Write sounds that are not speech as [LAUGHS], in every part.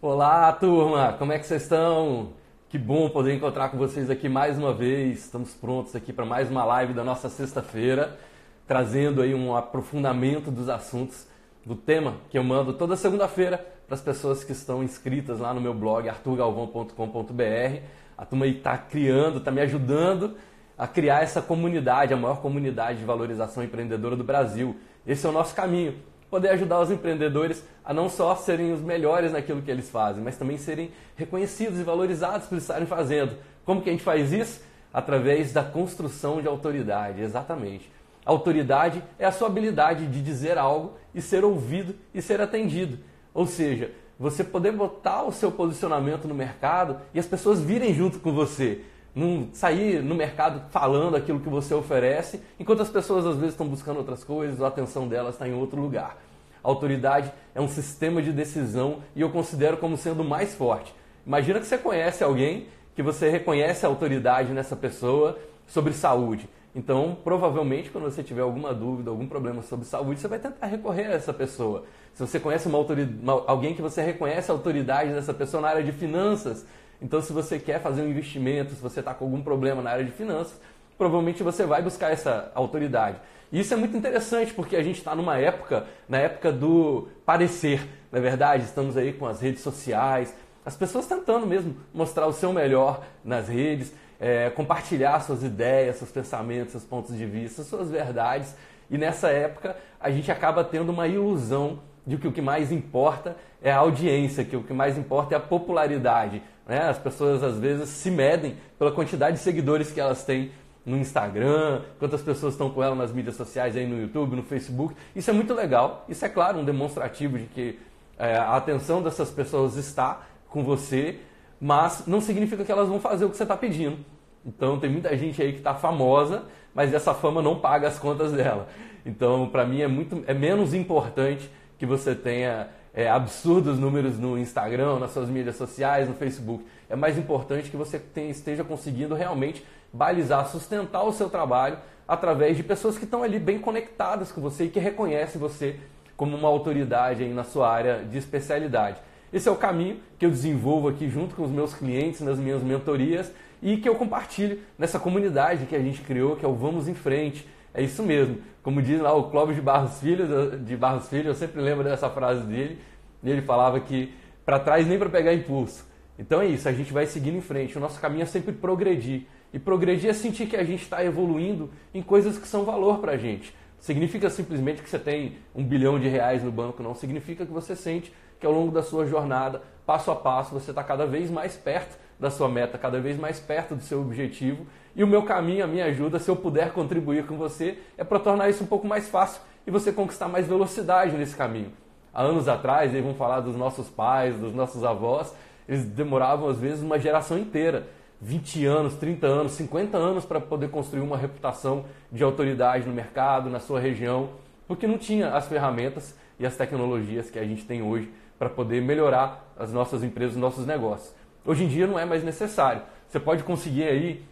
Olá, turma! Como é que vocês estão? Que bom poder encontrar com vocês aqui mais uma vez. Estamos prontos aqui para mais uma live da nossa sexta-feira, trazendo aí um aprofundamento dos assuntos do tema que eu mando toda segunda-feira para as pessoas que estão inscritas lá no meu blog arturgalvão.com.br. A turma aí está criando, está me ajudando a criar essa comunidade, a maior comunidade de valorização empreendedora do Brasil. Esse é o nosso caminho poder ajudar os empreendedores a não só serem os melhores naquilo que eles fazem, mas também serem reconhecidos e valorizados por estarem fazendo. Como que a gente faz isso? Através da construção de autoridade, exatamente. Autoridade é a sua habilidade de dizer algo e ser ouvido e ser atendido. Ou seja, você poder botar o seu posicionamento no mercado e as pessoas virem junto com você não sair no mercado falando aquilo que você oferece, enquanto as pessoas às vezes estão buscando outras coisas, a atenção delas está em outro lugar. A autoridade é um sistema de decisão e eu considero como sendo mais forte. Imagina que você conhece alguém que você reconhece a autoridade nessa pessoa sobre saúde. Então, provavelmente, quando você tiver alguma dúvida, algum problema sobre saúde, você vai tentar recorrer a essa pessoa. Se você conhece uma autoridade, alguém que você reconhece a autoridade dessa pessoa na área de finanças, então, se você quer fazer um investimento, se você está com algum problema na área de finanças, provavelmente você vai buscar essa autoridade. E isso é muito interessante porque a gente está numa época, na época do parecer, na é verdade, estamos aí com as redes sociais, as pessoas tentando mesmo mostrar o seu melhor nas redes, é, compartilhar suas ideias, seus pensamentos, seus pontos de vista, suas verdades. E nessa época a gente acaba tendo uma ilusão de que o que mais importa é a audiência, que o que mais importa é a popularidade. Né? As pessoas às vezes se medem pela quantidade de seguidores que elas têm no Instagram, quantas pessoas estão com ela nas mídias sociais, aí no YouTube, no Facebook. Isso é muito legal. Isso é claro um demonstrativo de que é, a atenção dessas pessoas está com você, mas não significa que elas vão fazer o que você está pedindo. Então tem muita gente aí que está famosa, mas essa fama não paga as contas dela. Então para mim é muito é menos importante que você tenha é, absurdos números no Instagram, nas suas mídias sociais, no Facebook. É mais importante que você tenha, esteja conseguindo realmente balizar, sustentar o seu trabalho através de pessoas que estão ali bem conectadas com você e que reconhecem você como uma autoridade aí na sua área de especialidade. Esse é o caminho que eu desenvolvo aqui junto com os meus clientes nas minhas mentorias e que eu compartilho nessa comunidade que a gente criou, que é o Vamos em Frente. É isso mesmo. Como diz lá o Clóvis de Barros Filho, de Barros Filho, eu sempre lembro dessa frase dele. Ele falava que para trás nem para pegar impulso. Então é isso, a gente vai seguindo em frente. O nosso caminho é sempre progredir. E progredir é sentir que a gente está evoluindo em coisas que são valor para a gente. Significa simplesmente que você tem um bilhão de reais no banco, não. Significa que você sente que ao longo da sua jornada, passo a passo, você está cada vez mais perto da sua meta, cada vez mais perto do seu objetivo. E o meu caminho, a minha ajuda, se eu puder contribuir com você, é para tornar isso um pouco mais fácil e você conquistar mais velocidade nesse caminho. Há anos atrás, aí vamos falar dos nossos pais, dos nossos avós, eles demoravam às vezes uma geração inteira 20 anos, 30 anos, 50 anos para poder construir uma reputação de autoridade no mercado, na sua região, porque não tinha as ferramentas e as tecnologias que a gente tem hoje para poder melhorar as nossas empresas, os nossos negócios. Hoje em dia não é mais necessário. Você pode conseguir aí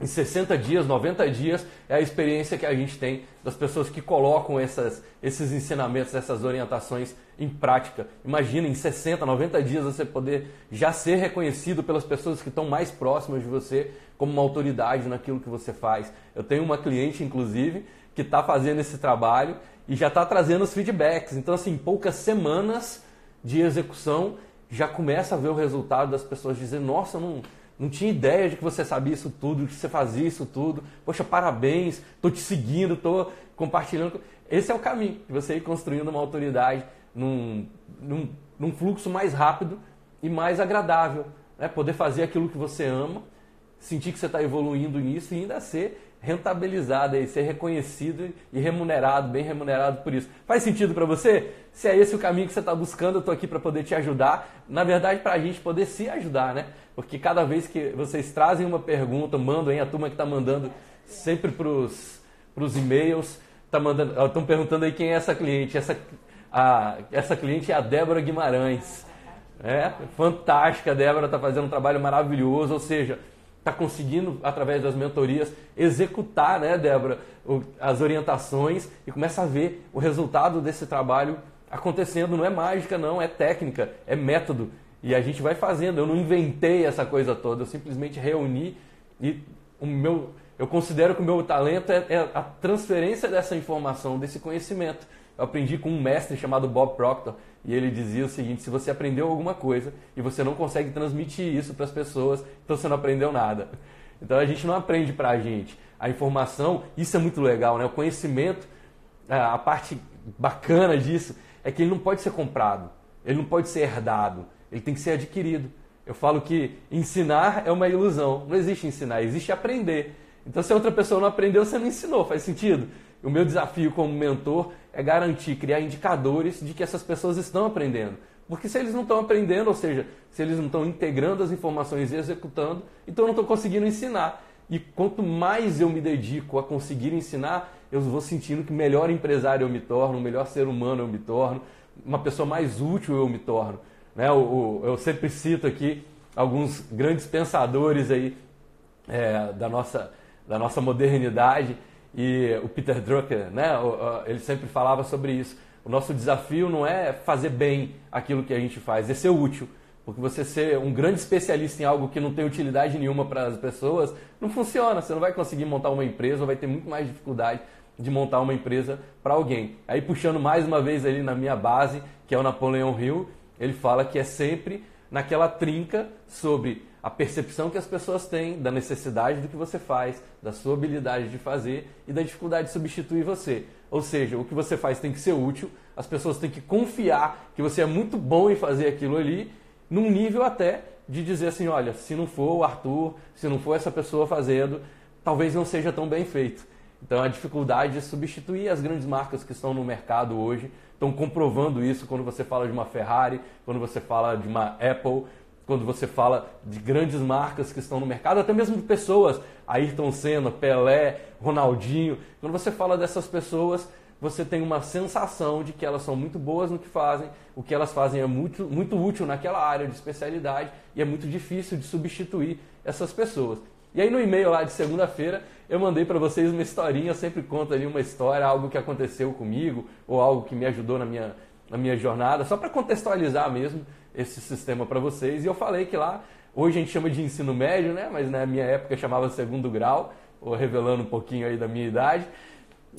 em 60 dias, 90 dias, é a experiência que a gente tem das pessoas que colocam essas, esses ensinamentos, essas orientações em prática. Imagina, em 60, 90 dias você poder já ser reconhecido pelas pessoas que estão mais próximas de você como uma autoridade naquilo que você faz. Eu tenho uma cliente, inclusive, que está fazendo esse trabalho e já está trazendo os feedbacks. Então, assim, poucas semanas de execução, já começa a ver o resultado das pessoas dizendo, nossa, eu não não tinha ideia de que você sabia isso tudo, que você fazia isso tudo. Poxa, parabéns, estou te seguindo, estou compartilhando. Esse é o caminho de você ir construindo uma autoridade num, num, num fluxo mais rápido e mais agradável. Né? Poder fazer aquilo que você ama, sentir que você está evoluindo nisso e ainda ser rentabilizado e ser reconhecido e remunerado, bem remunerado por isso. Faz sentido para você? Se é esse o caminho que você está buscando, eu estou aqui para poder te ajudar. Na verdade, para a gente poder se ajudar, né? porque cada vez que vocês trazem uma pergunta, mandam, hein, a turma que está mandando sempre para os e-mails, tá mandando, estão perguntando aí quem é essa cliente. Essa, a, essa cliente é a Débora Guimarães. É, fantástica, a Débora está fazendo um trabalho maravilhoso, ou seja, está conseguindo, através das mentorias, executar, né, Débora, as orientações e começa a ver o resultado desse trabalho acontecendo. Não é mágica, não, é técnica, é método. E a gente vai fazendo. Eu não inventei essa coisa toda, eu simplesmente reuni e o meu, eu considero que o meu talento é, é a transferência dessa informação, desse conhecimento. Eu aprendi com um mestre chamado Bob Proctor e ele dizia o seguinte: se você aprendeu alguma coisa e você não consegue transmitir isso para as pessoas, então você não aprendeu nada. Então a gente não aprende para a gente. A informação, isso é muito legal, né? O conhecimento, a parte bacana disso é que ele não pode ser comprado, ele não pode ser herdado, ele tem que ser adquirido. Eu falo que ensinar é uma ilusão. Não existe ensinar, existe aprender. Então, se a outra pessoa não aprendeu, você não ensinou. Faz sentido? O meu desafio como mentor é garantir, criar indicadores de que essas pessoas estão aprendendo. Porque se eles não estão aprendendo, ou seja, se eles não estão integrando as informações e executando, então eu não estou conseguindo ensinar. E quanto mais eu me dedico a conseguir ensinar, eu vou sentindo que melhor empresário eu me torno, melhor ser humano eu me torno, uma pessoa mais útil eu me torno. Né? Eu, eu sempre cito aqui alguns grandes pensadores aí é, da, nossa, da nossa modernidade e o Peter Drucker, né? ele sempre falava sobre isso. O nosso desafio não é fazer bem aquilo que a gente faz, é ser útil. Porque você ser um grande especialista em algo que não tem utilidade nenhuma para as pessoas, não funciona. Você não vai conseguir montar uma empresa, ou vai ter muito mais dificuldade de montar uma empresa para alguém. Aí puxando mais uma vez ali na minha base, que é o Napoleão Hill, ele fala que é sempre naquela trinca sobre a percepção que as pessoas têm da necessidade do que você faz, da sua habilidade de fazer e da dificuldade de substituir você. Ou seja, o que você faz tem que ser útil, as pessoas têm que confiar que você é muito bom em fazer aquilo ali, num nível até de dizer assim: olha, se não for o Arthur, se não for essa pessoa fazendo, talvez não seja tão bem feito. Então a dificuldade de substituir as grandes marcas que estão no mercado hoje estão comprovando isso quando você fala de uma Ferrari, quando você fala de uma Apple, quando você fala de grandes marcas que estão no mercado, até mesmo de pessoas, Ayrton Senna, Pelé, Ronaldinho. Quando você fala dessas pessoas, você tem uma sensação de que elas são muito boas no que fazem, o que elas fazem é muito, muito útil naquela área de especialidade e é muito difícil de substituir essas pessoas. E aí no e-mail lá de segunda-feira eu mandei para vocês uma historinha, eu sempre conto ali uma história, algo que aconteceu comigo ou algo que me ajudou na minha, na minha jornada, só para contextualizar mesmo esse sistema para vocês. E eu falei que lá, hoje a gente chama de ensino médio, né? mas na minha época chamava segundo grau, ou revelando um pouquinho aí da minha idade.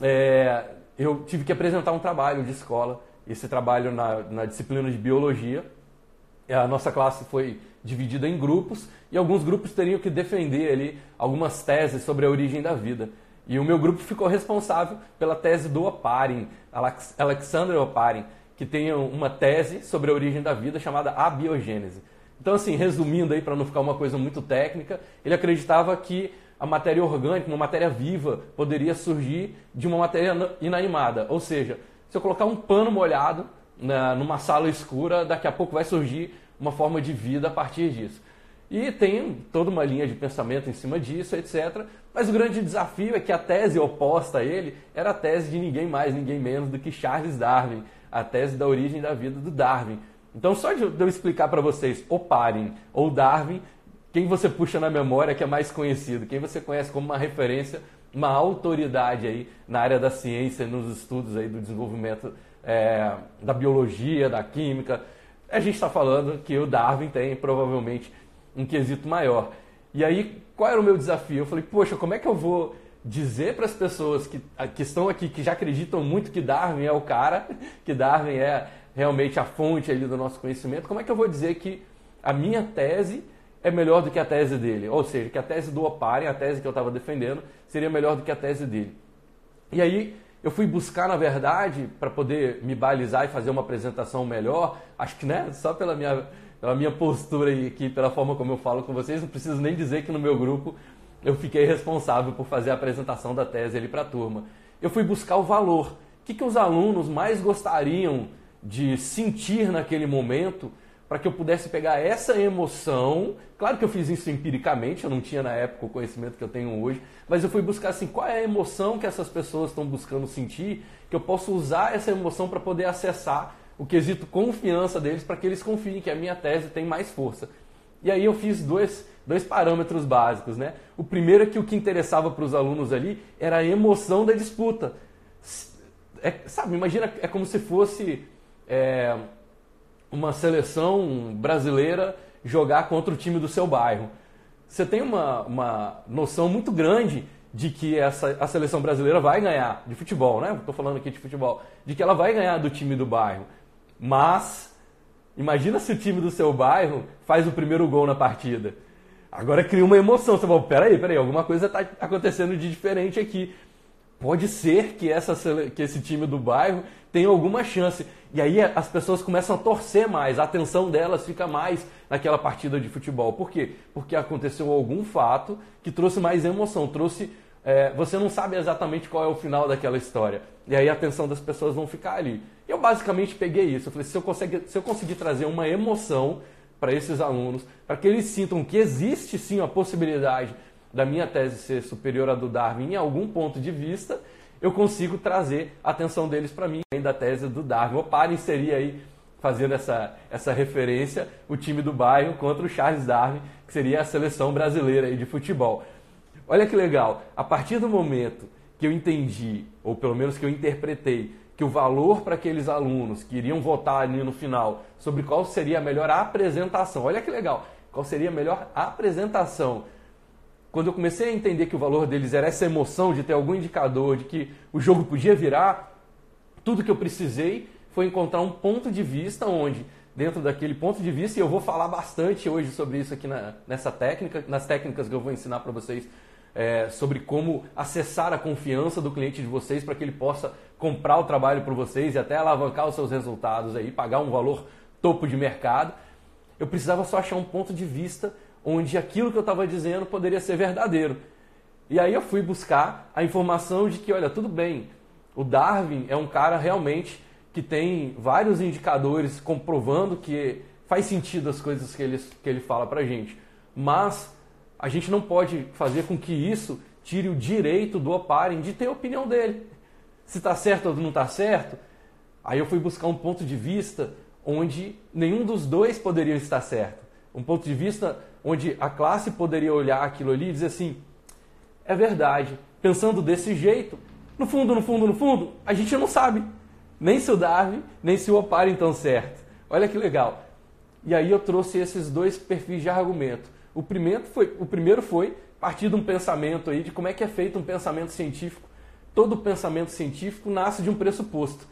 É, eu tive que apresentar um trabalho de escola, esse trabalho na, na disciplina de biologia. A nossa classe foi dividida em grupos e alguns grupos teriam que defender ali algumas teses sobre a origem da vida. E o meu grupo ficou responsável pela tese do Oparin, Alexander Oparin, que tem uma tese sobre a origem da vida chamada abiogênese. Então, assim, resumindo aí para não ficar uma coisa muito técnica, ele acreditava que a matéria orgânica, uma matéria viva, poderia surgir de uma matéria inanimada. Ou seja, se eu colocar um pano molhado na, numa sala escura, daqui a pouco vai surgir uma forma de vida a partir disso. E tem toda uma linha de pensamento em cima disso, etc. Mas o grande desafio é que a tese oposta a ele era a tese de ninguém mais, ninguém menos do que Charles Darwin, a tese da origem da vida do Darwin. Então, só de eu explicar para vocês o Parin ou Darwin, quem você puxa na memória que é mais conhecido, quem você conhece como uma referência, uma autoridade aí na área da ciência, nos estudos aí do desenvolvimento é, da biologia, da química. A gente está falando que o Darwin tem provavelmente um quesito maior. E aí, qual era o meu desafio? Eu falei, poxa, como é que eu vou dizer para as pessoas que, que estão aqui, que já acreditam muito que Darwin é o cara, [LAUGHS] que Darwin é realmente a fonte ali do nosso conhecimento, como é que eu vou dizer que a minha tese é melhor do que a tese dele? Ou seja, que a tese do Oparin, a tese que eu estava defendendo, seria melhor do que a tese dele. E aí eu fui buscar, na verdade, para poder me balizar e fazer uma apresentação melhor, acho que né, só pela minha pela minha postura aqui, pela forma como eu falo com vocês, não preciso nem dizer que no meu grupo eu fiquei responsável por fazer a apresentação da tese ali para a turma. Eu fui buscar o valor. O que, que os alunos mais gostariam de sentir naquele momento para que eu pudesse pegar essa emoção. Claro que eu fiz isso empiricamente, eu não tinha na época o conhecimento que eu tenho hoje, mas eu fui buscar assim, qual é a emoção que essas pessoas estão buscando sentir, que eu posso usar essa emoção para poder acessar o quesito confiança deles para que eles confiem que a minha tese tem mais força. E aí eu fiz dois, dois parâmetros básicos. Né? O primeiro é que o que interessava para os alunos ali era a emoção da disputa. É, sabe, imagina, é como se fosse é, uma seleção brasileira jogar contra o time do seu bairro. Você tem uma, uma noção muito grande de que essa, a seleção brasileira vai ganhar de futebol, né? Estou falando aqui de futebol, de que ela vai ganhar do time do bairro. Mas imagina se o time do seu bairro faz o primeiro gol na partida. Agora cria uma emoção. Você fala, peraí, peraí, alguma coisa está acontecendo de diferente aqui. Pode ser que, essa, que esse time do bairro tenha alguma chance. E aí as pessoas começam a torcer mais, a atenção delas fica mais naquela partida de futebol. Por quê? Porque aconteceu algum fato que trouxe mais emoção, trouxe. É, você não sabe exatamente qual é o final daquela história. E aí a atenção das pessoas vão ficar ali. Eu basicamente peguei isso. Eu falei, se eu, conseguir, se eu conseguir trazer uma emoção para esses alunos, para que eles sintam que existe sim a possibilidade da minha tese ser superior à do Darwin em algum ponto de vista, eu consigo trazer a atenção deles para mim, da tese do Darwin. O Paren seria aí, fazendo essa, essa referência, o time do bairro contra o Charles Darwin, que seria a seleção brasileira aí de futebol. Olha que legal, a partir do momento que eu entendi, ou pelo menos que eu interpretei, que o valor para aqueles alunos que iriam votar ali no final sobre qual seria a melhor apresentação, olha que legal, qual seria a melhor apresentação? Quando eu comecei a entender que o valor deles era essa emoção de ter algum indicador de que o jogo podia virar, tudo que eu precisei foi encontrar um ponto de vista onde, dentro daquele ponto de vista, e eu vou falar bastante hoje sobre isso aqui na, nessa técnica, nas técnicas que eu vou ensinar para vocês, é, sobre como acessar a confiança do cliente de vocês para que ele possa comprar o trabalho por vocês e até alavancar os seus resultados aí, pagar um valor topo de mercado. Eu precisava só achar um ponto de vista onde aquilo que eu estava dizendo poderia ser verdadeiro. E aí eu fui buscar a informação de que, olha, tudo bem, o Darwin é um cara realmente que tem vários indicadores comprovando que faz sentido as coisas que ele, que ele fala para gente. Mas a gente não pode fazer com que isso tire o direito do Oparin de ter a opinião dele. Se está certo ou não está certo, aí eu fui buscar um ponto de vista onde nenhum dos dois poderia estar certo. Um ponto de vista onde a classe poderia olhar aquilo ali e dizer assim: é verdade, pensando desse jeito, no fundo, no fundo, no fundo, a gente não sabe nem se o Darwin, nem se o Oparin estão certo. Olha que legal. E aí eu trouxe esses dois perfis de argumento. O primeiro foi, o primeiro foi partir de um pensamento aí de como é que é feito um pensamento científico. Todo pensamento científico nasce de um pressuposto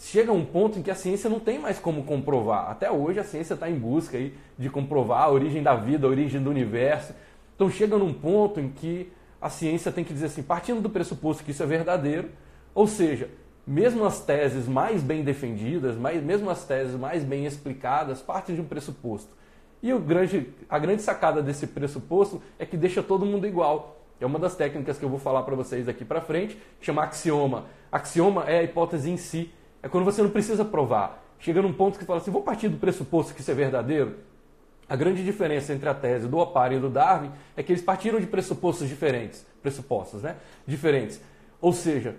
chega um ponto em que a ciência não tem mais como comprovar. Até hoje a ciência está em busca aí de comprovar a origem da vida, a origem do universo. Então chega num ponto em que a ciência tem que dizer assim, partindo do pressuposto que isso é verdadeiro, ou seja, mesmo as teses mais bem defendidas, mais, mesmo as teses mais bem explicadas, partem de um pressuposto. E o grande, a grande sacada desse pressuposto é que deixa todo mundo igual. É uma das técnicas que eu vou falar para vocês daqui para frente, chama axioma. Axioma é a hipótese em si, é quando você não precisa provar. Chega num ponto que fala assim, vou partir do pressuposto que isso é verdadeiro. A grande diferença entre a tese do Opar e do Darwin é que eles partiram de pressupostos diferentes, pressupostos, né? Diferentes. Ou seja,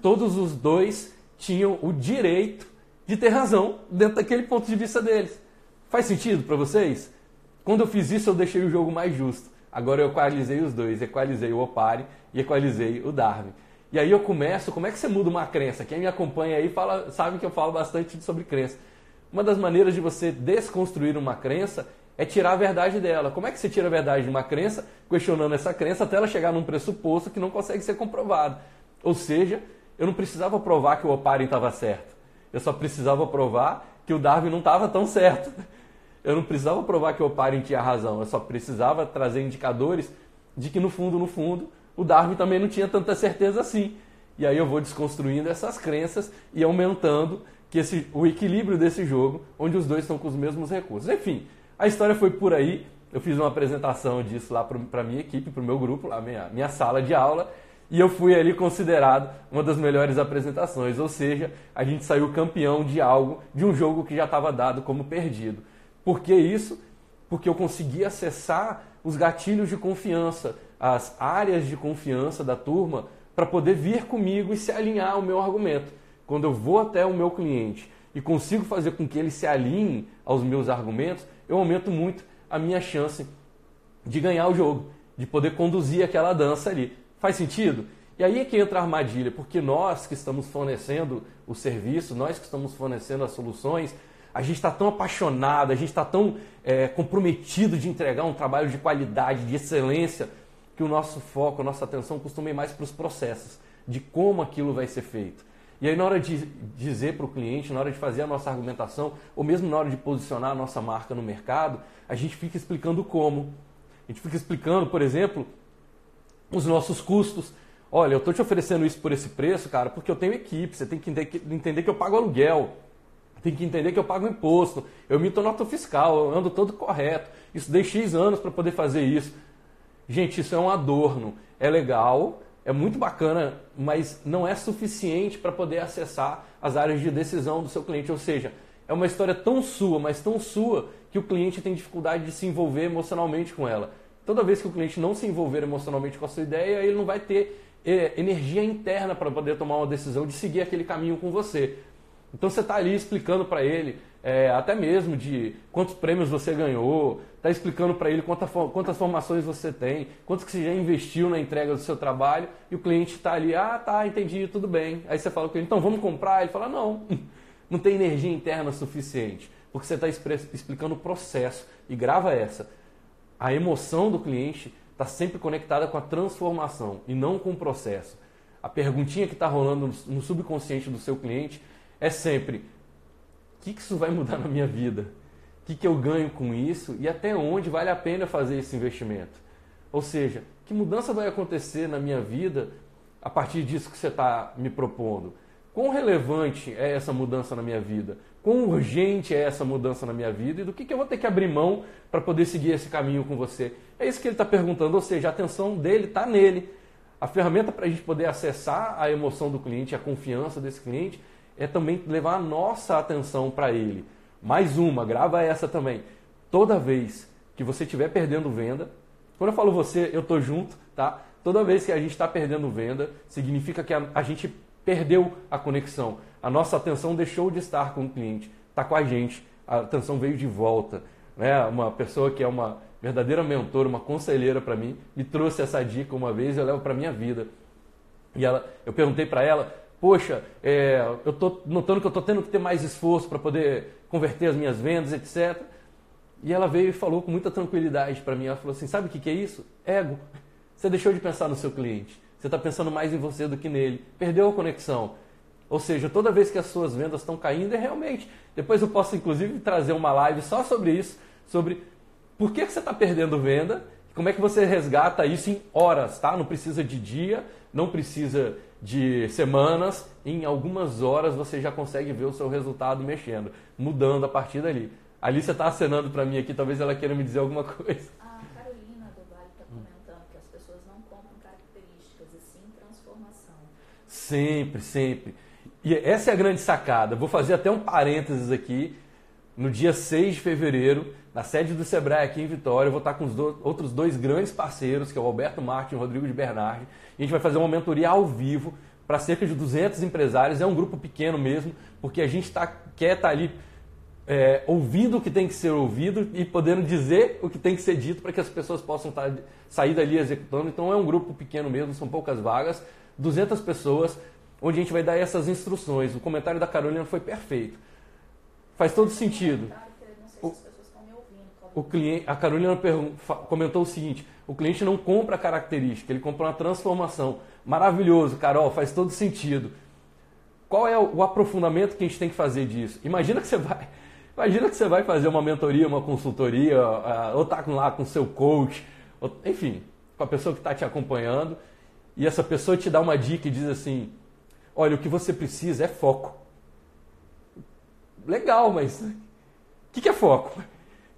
todos os dois tinham o direito de ter razão dentro daquele ponto de vista deles. Faz sentido para vocês? Quando eu fiz isso, eu deixei o jogo mais justo. Agora eu equalizei os dois, equalizei o Opare e equalizei o Darwin. E aí eu começo, como é que você muda uma crença? Quem me acompanha aí fala, sabe que eu falo bastante sobre crença. Uma das maneiras de você desconstruir uma crença é tirar a verdade dela. Como é que você tira a verdade de uma crença? Questionando essa crença até ela chegar num pressuposto que não consegue ser comprovado. Ou seja, eu não precisava provar que o Oparin estava certo. Eu só precisava provar que o Darwin não estava tão certo. Eu não precisava provar que o Oparin tinha razão. Eu só precisava trazer indicadores de que no fundo, no fundo, o Darwin também não tinha tanta certeza assim. E aí eu vou desconstruindo essas crenças e aumentando que esse, o equilíbrio desse jogo, onde os dois estão com os mesmos recursos. Enfim, a história foi por aí. Eu fiz uma apresentação disso lá para a minha equipe, para o meu grupo, lá minha, minha sala de aula, e eu fui ali considerado uma das melhores apresentações. Ou seja, a gente saiu campeão de algo, de um jogo que já estava dado como perdido. Por que isso? Porque eu consegui acessar os gatilhos de confiança, as áreas de confiança da turma para poder vir comigo e se alinhar ao meu argumento. Quando eu vou até o meu cliente e consigo fazer com que ele se alinhe aos meus argumentos, eu aumento muito a minha chance de ganhar o jogo, de poder conduzir aquela dança ali. Faz sentido? E aí é que entra a armadilha, porque nós que estamos fornecendo o serviço, nós que estamos fornecendo as soluções, a gente está tão apaixonado, a gente está tão é, comprometido de entregar um trabalho de qualidade, de excelência, que o nosso foco, a nossa atenção costuma ir mais para os processos, de como aquilo vai ser feito. E aí, na hora de dizer para o cliente, na hora de fazer a nossa argumentação, ou mesmo na hora de posicionar a nossa marca no mercado, a gente fica explicando como. A gente fica explicando, por exemplo, os nossos custos. Olha, eu estou te oferecendo isso por esse preço, cara, porque eu tenho equipe. Você tem que entender que eu pago aluguel. Tem que entender que eu pago imposto. Eu emito nota fiscal, eu ando todo correto. Isso dei X anos para poder fazer isso. Gente, isso é um adorno. É legal, é muito bacana, mas não é suficiente para poder acessar as áreas de decisão do seu cliente. Ou seja, é uma história tão sua, mas tão sua, que o cliente tem dificuldade de se envolver emocionalmente com ela. Toda vez que o cliente não se envolver emocionalmente com a sua ideia, ele não vai ter é, energia interna para poder tomar uma decisão de seguir aquele caminho com você. Então você está ali explicando para ele, é, até mesmo de quantos prêmios você ganhou, está explicando para ele quantas, quantas formações você tem, quantos que você já investiu na entrega do seu trabalho, e o cliente está ali, ah, tá, entendi, tudo bem. Aí você fala com ele, então vamos comprar? Ele fala, não, [LAUGHS] não tem energia interna suficiente, porque você está explicando o processo. E grava essa. A emoção do cliente está sempre conectada com a transformação e não com o processo. A perguntinha que está rolando no subconsciente do seu cliente é sempre: que, que isso vai mudar [LAUGHS] na minha vida? O que, que eu ganho com isso e até onde vale a pena fazer esse investimento? Ou seja, que mudança vai acontecer na minha vida a partir disso que você está me propondo? Quão relevante é essa mudança na minha vida? Quão urgente é essa mudança na minha vida? E do que, que eu vou ter que abrir mão para poder seguir esse caminho com você? É isso que ele está perguntando, ou seja, a atenção dele está nele. A ferramenta para a gente poder acessar a emoção do cliente, a confiança desse cliente, é também levar a nossa atenção para ele. Mais uma, grava essa também. Toda vez que você estiver perdendo venda, quando eu falo você, eu estou junto, tá? Toda vez que a gente está perdendo venda, significa que a, a, gente perdeu a conexão. A nossa atenção deixou de estar com o cliente, está com a gente. A atenção veio de volta. Né? Uma pessoa que é uma verdadeira mentora, uma conselheira para mim, me trouxe essa dica uma vez e eu levo para minha vida. E ela, eu perguntei para ela poxa, é, eu estou notando que eu estou tendo que ter mais esforço para poder converter as minhas vendas, etc. E ela veio e falou com muita tranquilidade para mim. Ela falou assim: sabe o que, que é isso? Ego. Você deixou de pensar no seu cliente. Você está pensando mais em você do que nele. Perdeu a conexão. Ou seja, toda vez que as suas vendas estão caindo, é realmente. Depois eu posso, inclusive, trazer uma live só sobre isso, sobre por que, você está perdendo venda, como é que você resgata isso em horas, tá? Não precisa de dia, não precisa de semanas, em algumas horas você já consegue ver o seu resultado mexendo, mudando a partir dali. Ali você está acenando para mim aqui, talvez ela queira me dizer alguma coisa. A Carolina do Vale está comentando que as pessoas não compram características, e sim transformação. Sempre, sempre. E essa é a grande sacada. Vou fazer até um parênteses aqui. No dia 6 de fevereiro, na sede do Sebrae aqui em Vitória, eu vou estar com os do, outros dois grandes parceiros, que é o Alberto Martin e o Rodrigo de Bernardi. E a gente vai fazer uma mentoria ao vivo para cerca de 200 empresários. É um grupo pequeno mesmo, porque a gente tá, quer estar tá ali é, ouvindo o que tem que ser ouvido e podendo dizer o que tem que ser dito para que as pessoas possam tá, sair dali executando. Então é um grupo pequeno mesmo, são poucas vagas, 200 pessoas, onde a gente vai dar essas instruções. O comentário da Carolina foi perfeito. Faz todo sentido. O, cliente, a Carolina comentou o seguinte: o cliente não compra a característica, ele compra uma transformação. Maravilhoso, Carol, faz todo sentido. Qual é o aprofundamento que a gente tem que fazer disso? Imagina que você vai, imagina que você vai fazer uma mentoria, uma consultoria, ou está lá com seu coach, enfim, com a pessoa que está te acompanhando, e essa pessoa te dá uma dica e diz assim: olha, o que você precisa é foco legal, mas o que, que é foco?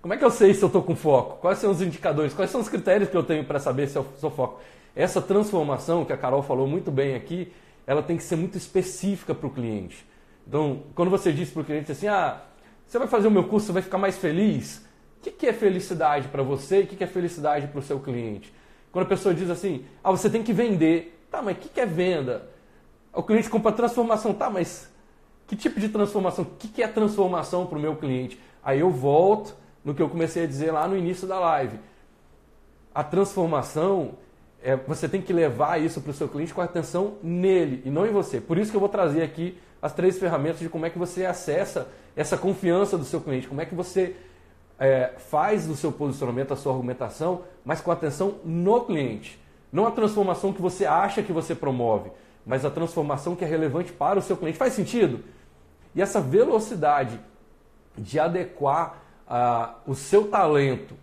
Como é que eu sei se eu estou com foco? Quais são os indicadores? Quais são os critérios que eu tenho para saber se eu sou foco? Essa transformação que a Carol falou muito bem aqui, ela tem que ser muito específica para o cliente. Então, quando você diz para o cliente assim, ah, você vai fazer o meu curso, você vai ficar mais feliz? O que, que é felicidade para você e o que, que é felicidade para o seu cliente? Quando a pessoa diz assim, ah, você tem que vender. Tá, mas o que, que é venda? O cliente compra transformação. Tá, mas que tipo de transformação? O que é transformação para o meu cliente? Aí eu volto no que eu comecei a dizer lá no início da live. A transformação, é, você tem que levar isso para o seu cliente com atenção nele e não em você. Por isso que eu vou trazer aqui as três ferramentas de como é que você acessa essa confiança do seu cliente, como é que você é, faz o seu posicionamento, a sua argumentação, mas com atenção no cliente. Não a transformação que você acha que você promove, mas a transformação que é relevante para o seu cliente. Faz sentido? E essa velocidade de adequar uh, o seu talento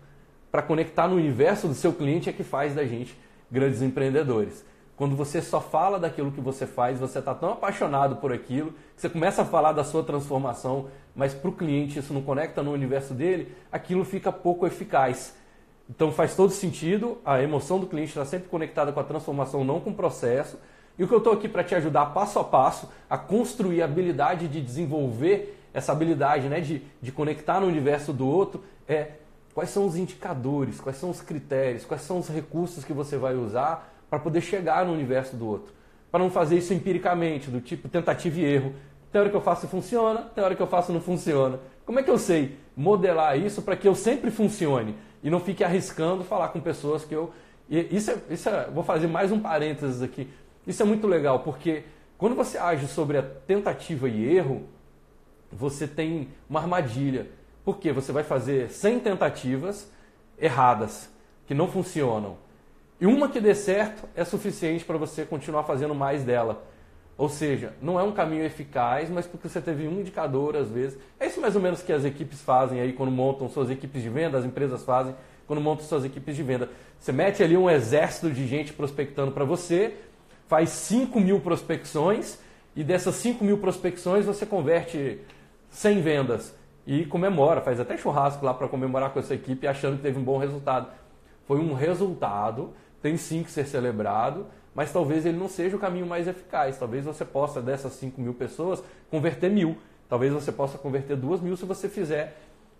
para conectar no universo do seu cliente é que faz da gente grandes empreendedores. Quando você só fala daquilo que você faz, você está tão apaixonado por aquilo, que você começa a falar da sua transformação, mas para o cliente isso não conecta no universo dele, aquilo fica pouco eficaz. Então faz todo sentido, a emoção do cliente está sempre conectada com a transformação, não com o processo. E o que eu estou aqui para te ajudar passo a passo a construir a habilidade de desenvolver essa habilidade né, de, de conectar no universo do outro é quais são os indicadores, quais são os critérios, quais são os recursos que você vai usar para poder chegar no universo do outro. Para não fazer isso empiricamente, do tipo tentativa e erro. Tem hora que eu faço funciona, tem hora que eu faço não funciona. Como é que eu sei modelar isso para que eu sempre funcione e não fique arriscando falar com pessoas que eu. E isso é, isso é, vou fazer mais um parênteses aqui. Isso é muito legal, porque quando você age sobre a tentativa e erro, você tem uma armadilha. Porque você vai fazer 100 tentativas erradas, que não funcionam. E uma que dê certo é suficiente para você continuar fazendo mais dela. Ou seja, não é um caminho eficaz, mas porque você teve um indicador às vezes. É isso mais ou menos que as equipes fazem aí quando montam suas equipes de venda, as empresas fazem quando montam suas equipes de venda. Você mete ali um exército de gente prospectando para você, faz 5 mil prospecções e dessas 5 mil prospecções você converte 100 vendas e comemora, faz até churrasco lá para comemorar com essa equipe achando que teve um bom resultado. Foi um resultado tem sim que ser celebrado, mas talvez ele não seja o caminho mais eficaz. Talvez você possa, dessas 5 mil pessoas, converter mil. Talvez você possa converter duas mil se você fizer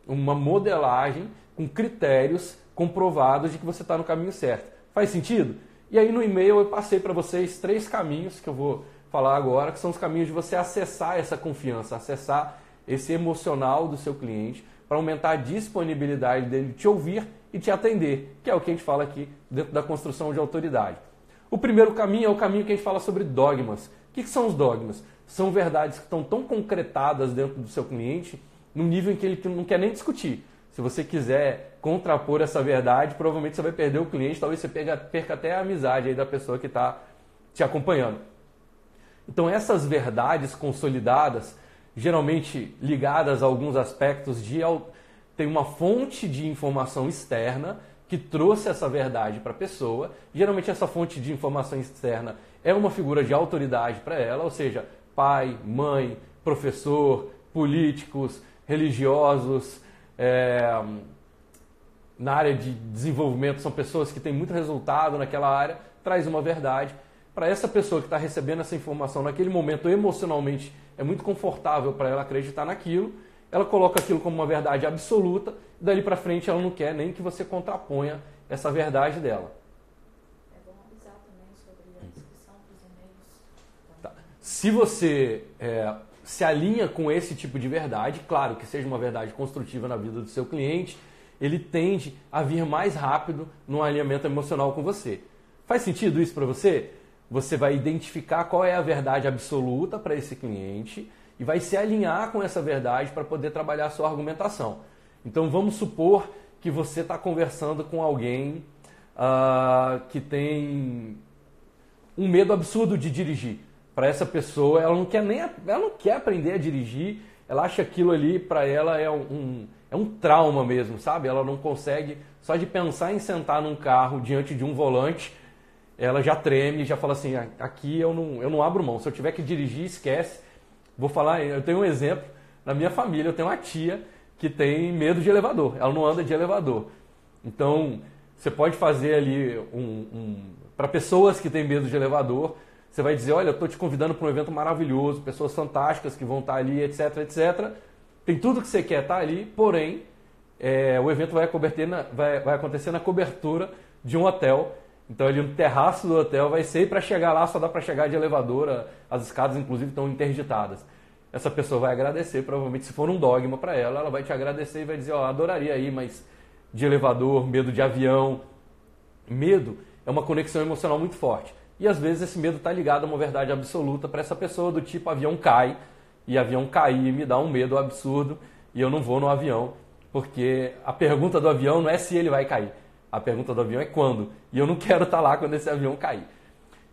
uma modelagem com critérios comprovados de que você está no caminho certo. Faz sentido? E aí no e-mail eu passei para vocês três caminhos que eu vou falar agora, que são os caminhos de você acessar essa confiança, acessar esse emocional do seu cliente, para aumentar a disponibilidade dele te ouvir e te atender, que é o que a gente fala aqui dentro da construção de autoridade. O primeiro caminho é o caminho que a gente fala sobre dogmas. O que, são os dogmas? São verdades que estão tão concretadas dentro do seu cliente, no nível em que ele não quer nem discutir. Se você quiser contrapor essa verdade, provavelmente você vai perder o cliente, talvez você perca, perca até a amizade aí da pessoa que está te acompanhando. Então, essas verdades consolidadas, geralmente ligadas a alguns aspectos de tem uma fonte de informação externa que trouxe essa verdade para a pessoa. Geralmente essa fonte de informação externa é uma figura de autoridade para ela, ou seja, pai, mãe, professor, políticos, religiosos, é, na área de desenvolvimento são pessoas que têm muito resultado naquela área, traz uma verdade. Para essa pessoa que está recebendo essa informação naquele momento emocionalmente é muito confortável para ela acreditar naquilo ela coloca aquilo como uma verdade absoluta, e dali para frente ela não quer nem que você contraponha essa verdade dela. É bom avisar também sobre a descrição dos e-mails. Tá. Se você é, se alinha com esse tipo de verdade, claro que seja uma verdade construtiva na vida do seu cliente, ele tende a vir mais rápido no alinhamento emocional com você. Faz sentido isso para você? Você vai identificar qual é a verdade absoluta para esse cliente e vai se alinhar com essa verdade para poder trabalhar a sua argumentação. Então vamos supor que você está conversando com alguém uh, que tem um medo absurdo de dirigir. Para essa pessoa, ela não quer nem ela não quer aprender a dirigir, ela acha aquilo ali para ela é um, é um trauma mesmo, sabe? Ela não consegue, só de pensar em sentar num carro diante de um volante, ela já treme, já fala assim: aqui eu não, eu não abro mão, se eu tiver que dirigir, esquece Vou falar, eu tenho um exemplo. Na minha família, eu tenho uma tia que tem medo de elevador. Ela não anda de elevador. Então, você pode fazer ali um. um para pessoas que têm medo de elevador, você vai dizer: olha, eu estou te convidando para um evento maravilhoso, pessoas fantásticas que vão estar ali, etc, etc. Tem tudo que você quer estar ali, porém, é, o evento vai, na, vai, vai acontecer na cobertura de um hotel então ali no terraço do hotel vai ser para chegar lá só dá para chegar de elevador, as escadas inclusive estão interditadas. Essa pessoa vai agradecer, provavelmente se for um dogma para ela, ela vai te agradecer e vai dizer, ó, oh, adoraria ir, mas de elevador, medo de avião. Medo é uma conexão emocional muito forte. E às vezes esse medo está ligado a uma verdade absoluta para essa pessoa, do tipo avião cai, e avião cair me dá um medo absurdo, e eu não vou no avião, porque a pergunta do avião não é se ele vai cair, a pergunta do avião é quando, e eu não [LAUGHS] quero estar tá lá quando esse avião cair.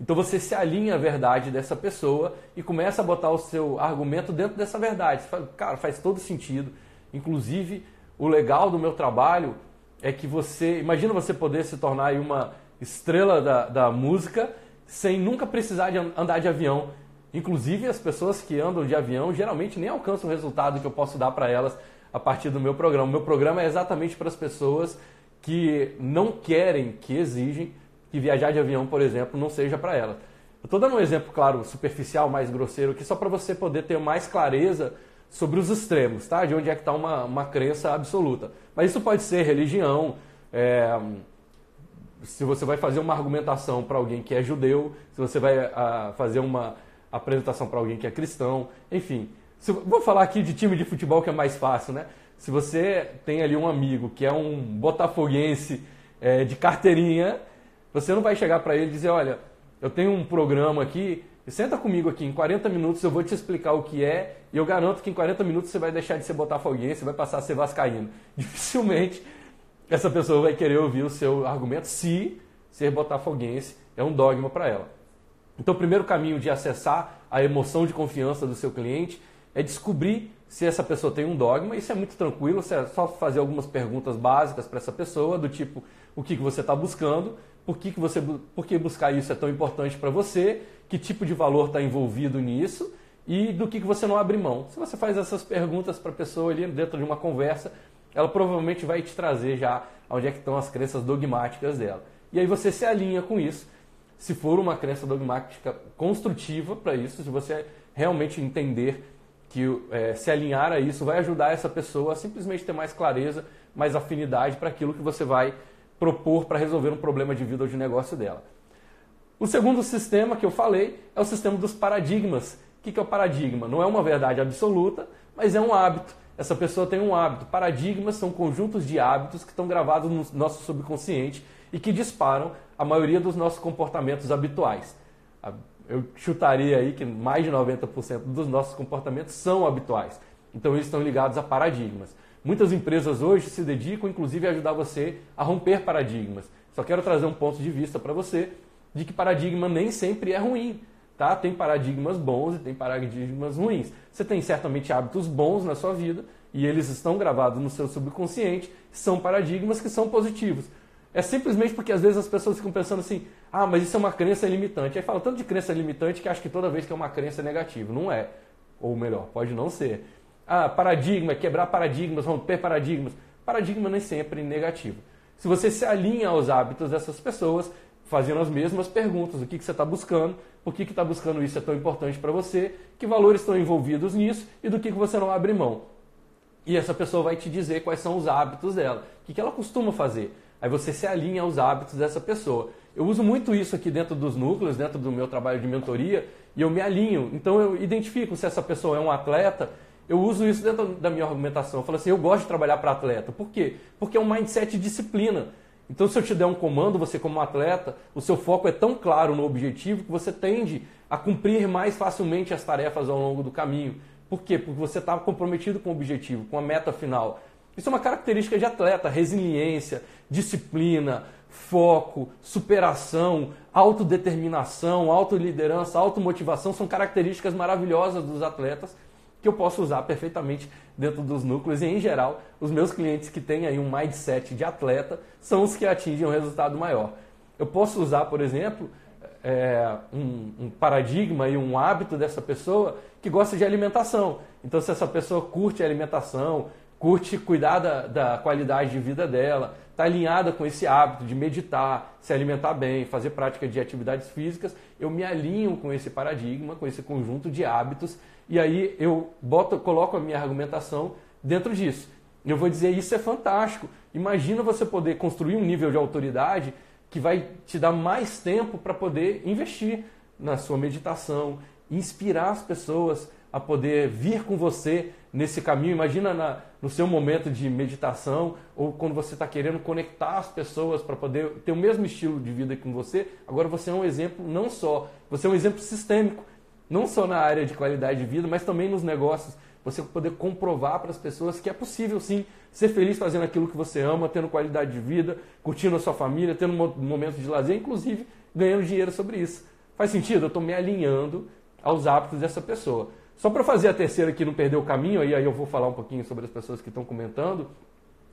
Então você se alinha à verdade dessa pessoa e começa a botar o seu argumento dentro dessa verdade. Você fala, cara, faz todo sentido. Inclusive, o legal do meu trabalho é que você. Imagina você poder se tornar uma estrela da, da música sem nunca precisar de andar de avião. Inclusive, as pessoas que andam de avião geralmente nem alcançam o resultado que eu posso dar para elas a partir do meu programa. Meu programa é exatamente para as pessoas que não querem, que exigem que viajar de avião, por exemplo, não seja para elas. Eu estou dando um exemplo, claro, superficial, mais grosseiro aqui, só para você poder ter mais clareza sobre os extremos, tá? De onde é que está uma, uma crença absoluta. Mas isso pode ser religião, é, se você vai fazer uma argumentação para alguém que é judeu, se você vai ah, fazer uma apresentação para alguém que é cristão, enfim. Se, vou falar aqui de time de futebol que é mais fácil, né? Se você tem ali um amigo que é um botafoguense é, de carteirinha, você não vai chegar para ele e dizer, olha, eu tenho um programa aqui, senta comigo aqui, em 40 minutos eu vou te explicar o que é, e eu garanto que em 40 minutos você vai deixar de ser botafoguense, vai passar a ser vascaíno. [LAUGHS] Dificilmente essa pessoa vai querer ouvir o seu argumento se ser botafoguense é um dogma para ela. Então, o primeiro caminho de acessar a emoção de confiança do seu cliente é descobrir se essa pessoa tem um dogma. Isso é muito tranquilo, é só fazer algumas perguntas básicas para essa pessoa, do tipo: o que, que você está buscando, por que, que você, por que buscar isso é tão importante para você, que tipo de valor está envolvido nisso e do que, que você não abre mão. Se você faz essas perguntas para a pessoa ali dentro de uma conversa, ela provavelmente vai te trazer já onde é que estão as crenças dogmáticas dela. E aí você se alinha com isso. Se for uma crença dogmática construtiva para isso, se você realmente entender que é, se alinhar a isso vai ajudar essa pessoa a simplesmente ter mais clareza, mais afinidade para aquilo que você vai propor para resolver um problema de vida ou de negócio dela. O segundo sistema que eu falei é o sistema dos paradigmas. O que é o paradigma? Não é uma verdade absoluta, mas é um hábito. Essa pessoa tem um hábito. Paradigmas são conjuntos de hábitos que estão gravados no nosso subconsciente e que disparam a maioria dos nossos comportamentos habituais. Eu chutaria aí que mais de 90% dos nossos comportamentos são habituais. Então eles estão ligados a paradigmas. Muitas empresas hoje se dedicam, inclusive, a ajudar você a romper paradigmas. Só quero trazer um ponto de vista para você de que paradigma nem sempre é ruim. Tá? Tem paradigmas bons e tem paradigmas ruins. Você tem certamente hábitos bons na sua vida e eles estão gravados no seu subconsciente, são paradigmas que são positivos. É simplesmente porque às vezes as pessoas ficam pensando assim: ah, mas isso é uma crença limitante. Aí fala tanto de crença limitante que acho que toda vez que é uma crença é negativo. Não é. Ou melhor, pode não ser. Ah, paradigma, quebrar paradigmas, romper paradigmas. Paradigma nem sempre é negativo. Se você se alinha aos hábitos dessas pessoas, fazendo as mesmas perguntas, o que, que você está buscando, por que está buscando isso é tão importante para você, que valores estão envolvidos nisso e do que, que você não abre mão. E essa pessoa vai te dizer quais são os hábitos dela, o que, que ela costuma fazer. Aí você se alinha aos hábitos dessa pessoa. Eu uso muito isso aqui dentro dos núcleos, dentro do meu trabalho de mentoria, e eu me alinho. Então eu identifico se essa pessoa é um atleta eu uso isso dentro da minha argumentação. Eu falo assim, eu gosto de trabalhar para atleta. Por quê? Porque é um mindset de disciplina. Então, se eu te der um comando, você como atleta, o seu foco é tão claro no objetivo que você tende a cumprir mais facilmente as tarefas ao longo do caminho. Por quê? Porque você está comprometido com o objetivo, com a meta final. Isso é uma característica de atleta, resiliência, disciplina, foco, superação, autodeterminação, autoliderança, automotivação são características maravilhosas dos atletas que eu posso usar perfeitamente dentro dos núcleos e, em geral, os meus clientes que têm aí um mindset de atleta são os que atingem um resultado maior. Eu posso usar, por exemplo, é, um, um, paradigma e um hábito dessa pessoa que gosta de alimentação. Então, se essa pessoa curte alimentação, curte cuidar da, da qualidade de vida dela, está alinhada com esse hábito de meditar, se alimentar bem, fazer prática de atividades físicas, eu me alinho com esse paradigma, com esse conjunto de hábitos e aí eu boto, coloco a minha argumentação dentro disso. Eu vou dizer, isso é fantástico. Imagina você poder construir um nível de autoridade que vai te dar mais tempo para poder investir na sua meditação, inspirar as pessoas a poder vir com você nesse caminho. Imagina na, no seu momento de meditação ou quando você está querendo conectar as pessoas para poder ter o mesmo estilo de vida que você. Agora você é um exemplo não só, você é um exemplo sistêmico, não só na área de qualidade de vida, mas também nos negócios. Você poder comprovar para as pessoas que é possível sim ser feliz fazendo aquilo que você ama, tendo qualidade de vida, curtindo a sua família, tendo um momento de lazer, inclusive ganhando dinheiro sobre isso. Faz sentido? Eu estou me alinhando aos hábitos dessa pessoa. Só para fazer a terceira que não perder o caminho, aí, aí eu vou falar um pouquinho sobre as pessoas que estão comentando.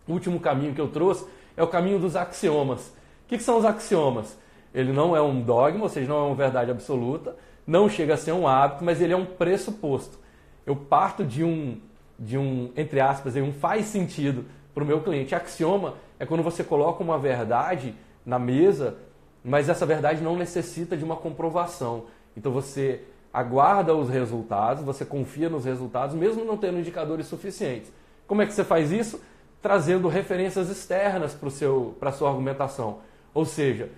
O último caminho que eu trouxe é o caminho dos axiomas. O que, que são os axiomas? Ele não é um dogma, ou seja, não é uma verdade absoluta, não chega a ser um hábito, mas ele é um pressuposto. Eu parto de um, de um entre aspas, um faz sentido para o meu cliente. Axioma é quando você coloca uma verdade na mesa, mas essa verdade não necessita de uma comprovação. Então você aguarda os resultados, você confia nos resultados, mesmo não tendo indicadores suficientes. Como é que você faz isso? Trazendo referências externas para a sua argumentação. Ou seja,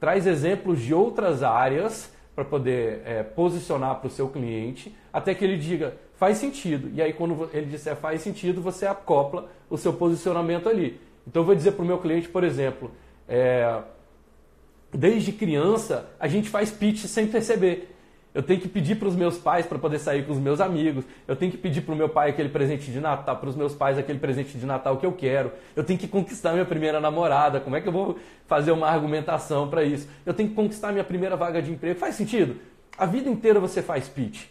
traz exemplos de outras áreas para poder é, posicionar para o seu cliente, até que ele diga faz sentido. E aí, quando ele disser faz sentido, você acopla o seu posicionamento ali. Então, eu vou dizer para o meu cliente, por exemplo, é, desde criança a gente faz pitch sem perceber. Eu tenho que pedir para os meus pais para poder sair com os meus amigos. Eu tenho que pedir para o meu pai aquele presente de Natal, para os meus pais aquele presente de Natal que eu quero. Eu tenho que conquistar minha primeira namorada. Como é que eu vou fazer uma argumentação para isso? Eu tenho que conquistar minha primeira vaga de emprego. Faz sentido? A vida inteira você faz pitch.